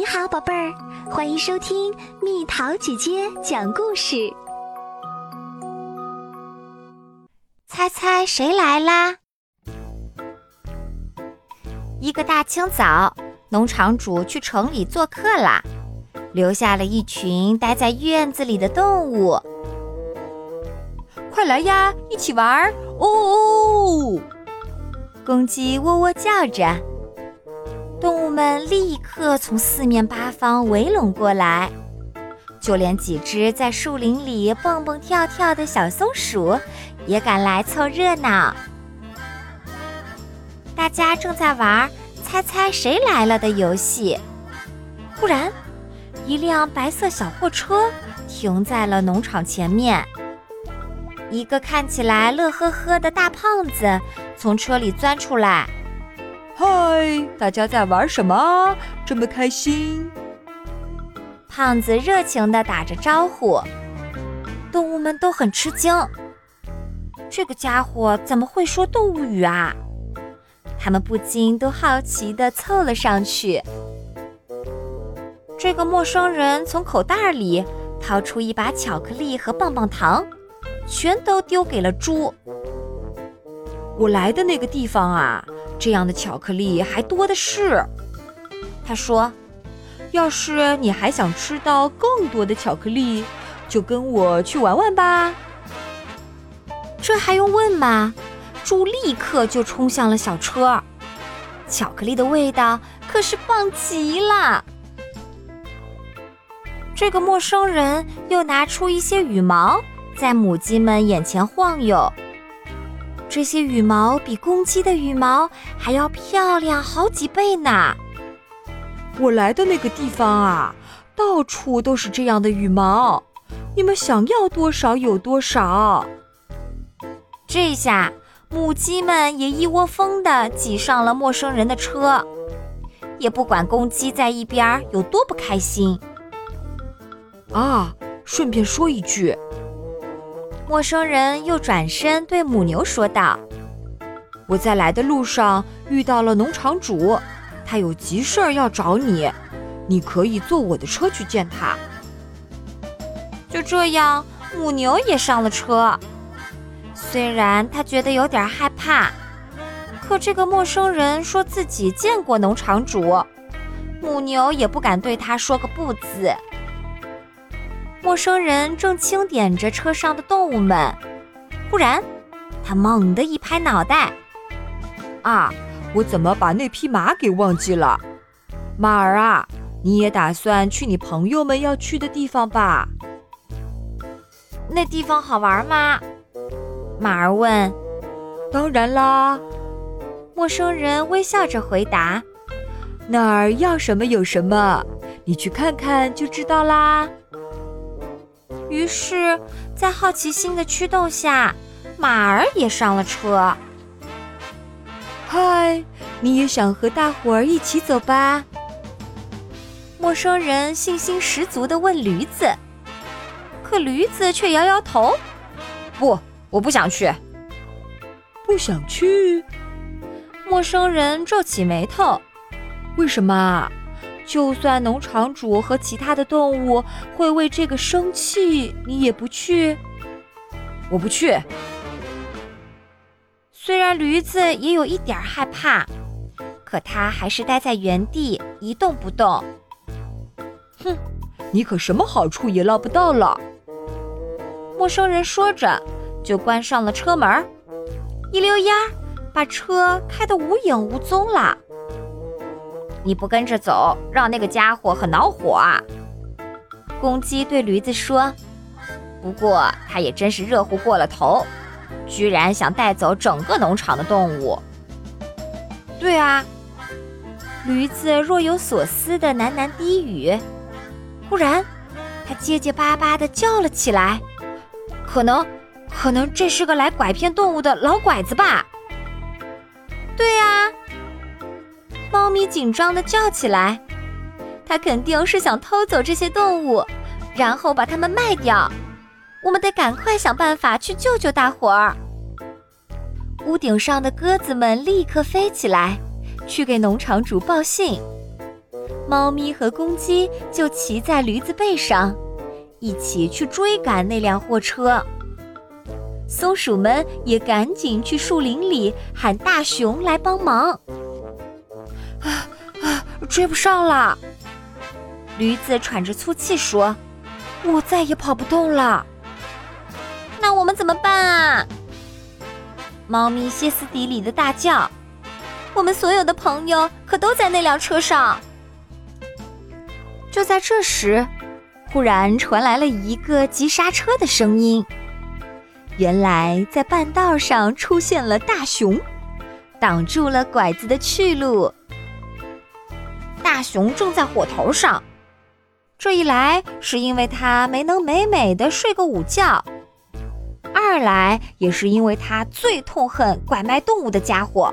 你好，宝贝儿，欢迎收听蜜桃姐姐讲故事。猜猜谁来啦？一个大清早，农场主去城里做客啦，留下了一群待在院子里的动物。快来呀，一起玩！哦哦，公鸡喔喔叫着。们立刻从四面八方围拢过来，就连几只在树林里蹦蹦跳跳的小松鼠也赶来凑热闹。大家正在玩“猜猜谁来了”的游戏，忽然，一辆白色小货车停在了农场前面。一个看起来乐呵呵的大胖子从车里钻出来。嗨，大家在玩什么？这么开心！胖子热情地打着招呼，动物们都很吃惊。这个家伙怎么会说动物语啊？他们不禁都好奇地凑了上去。这个陌生人从口袋里掏出一把巧克力和棒棒糖，全都丢给了猪。我来的那个地方啊。这样的巧克力还多的是，他说：“要是你还想吃到更多的巧克力，就跟我去玩玩吧。”这还用问吗？猪立刻就冲向了小车，巧克力的味道可是棒极了。这个陌生人又拿出一些羽毛，在母鸡们眼前晃悠。这些羽毛比公鸡的羽毛还要漂亮好几倍呢。我来的那个地方啊，到处都是这样的羽毛，你们想要多少有多少。这下母鸡们也一窝蜂的挤上了陌生人的车，也不管公鸡在一边有多不开心。啊，顺便说一句。陌生人又转身对母牛说道：“我在来的路上遇到了农场主，他有急事儿要找你，你可以坐我的车去见他。”就这样，母牛也上了车。虽然他觉得有点害怕，可这个陌生人说自己见过农场主，母牛也不敢对他说个不字。陌生人正清点着车上的动物们，忽然，他猛地一拍脑袋：“啊，我怎么把那匹马给忘记了？马儿啊，你也打算去你朋友们要去的地方吧？那地方好玩吗？”马儿问。“当然啦。”陌生人微笑着回答：“那儿要什么有什么，你去看看就知道啦。”于是，在好奇心的驱动下，马儿也上了车。嗨，你也想和大伙儿一起走吧？陌生人信心十足地问驴子。可驴子却摇摇头：“不，我不想去。”不想去？陌生人皱起眉头：“为什么？”就算农场主和其他的动物会为这个生气，你也不去？我不去。虽然驴子也有一点害怕，可它还是待在原地一动不动。哼，你可什么好处也捞不到了。陌生人说着，就关上了车门，一溜烟儿把车开得无影无踪了。你不跟着走，让那个家伙很恼火啊！公鸡对驴子说：“不过他也真是热乎过了头，居然想带走整个农场的动物。”对啊，驴子若有所思的喃喃低语。忽然，他结结巴巴地叫了起来：“可能，可能这是个来拐骗动物的老拐子吧？”对呀。猫咪紧张地叫起来：“它肯定是想偷走这些动物，然后把它们卖掉。我们得赶快想办法去救救大伙儿。”屋顶上的鸽子们立刻飞起来，去给农场主报信。猫咪和公鸡就骑在驴子背上，一起去追赶那辆货车。松鼠们也赶紧去树林里喊大熊来帮忙。追不上了！驴子喘着粗气说：“我再也跑不动了。”那我们怎么办啊？猫咪歇斯底里的大叫：“我们所有的朋友可都在那辆车上！”就在这时，忽然传来了一个急刹车的声音。原来，在半道上出现了大熊，挡住了拐子的去路。大熊正在火头上，这一来是因为他没能美美的睡个午觉，二来也是因为他最痛恨拐卖动物的家伙。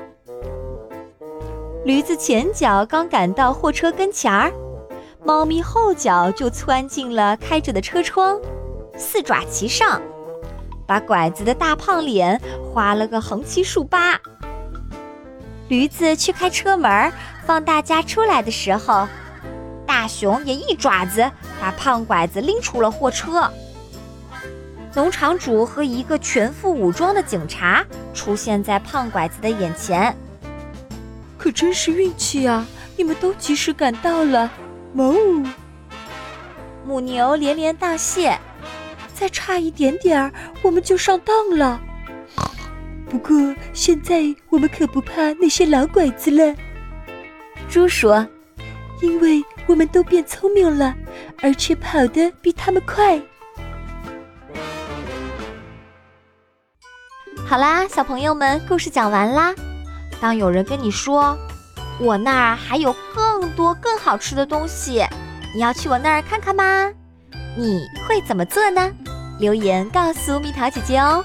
驴子前脚刚赶到货车跟前儿。猫咪后脚就窜进了开着的车窗，四爪齐上，把拐子的大胖脸划了个横七竖八。驴子去开车门，放大家出来的时候，大熊也一爪子把胖拐子拎出了货车。农场主和一个全副武装的警察出现在胖拐子的眼前。可真是运气啊！你们都及时赶到了。哞！母牛连连道谢，再差一点点儿，我们就上当了。不过现在我们可不怕那些老拐子了。猪说：“因为我们都变聪明了，而且跑得比他们快。”好啦，小朋友们，故事讲完啦。当有人跟你说，我那儿还有更多更好吃的东西，你要去我那儿看看吗？你会怎么做呢？留言告诉蜜桃姐姐哦。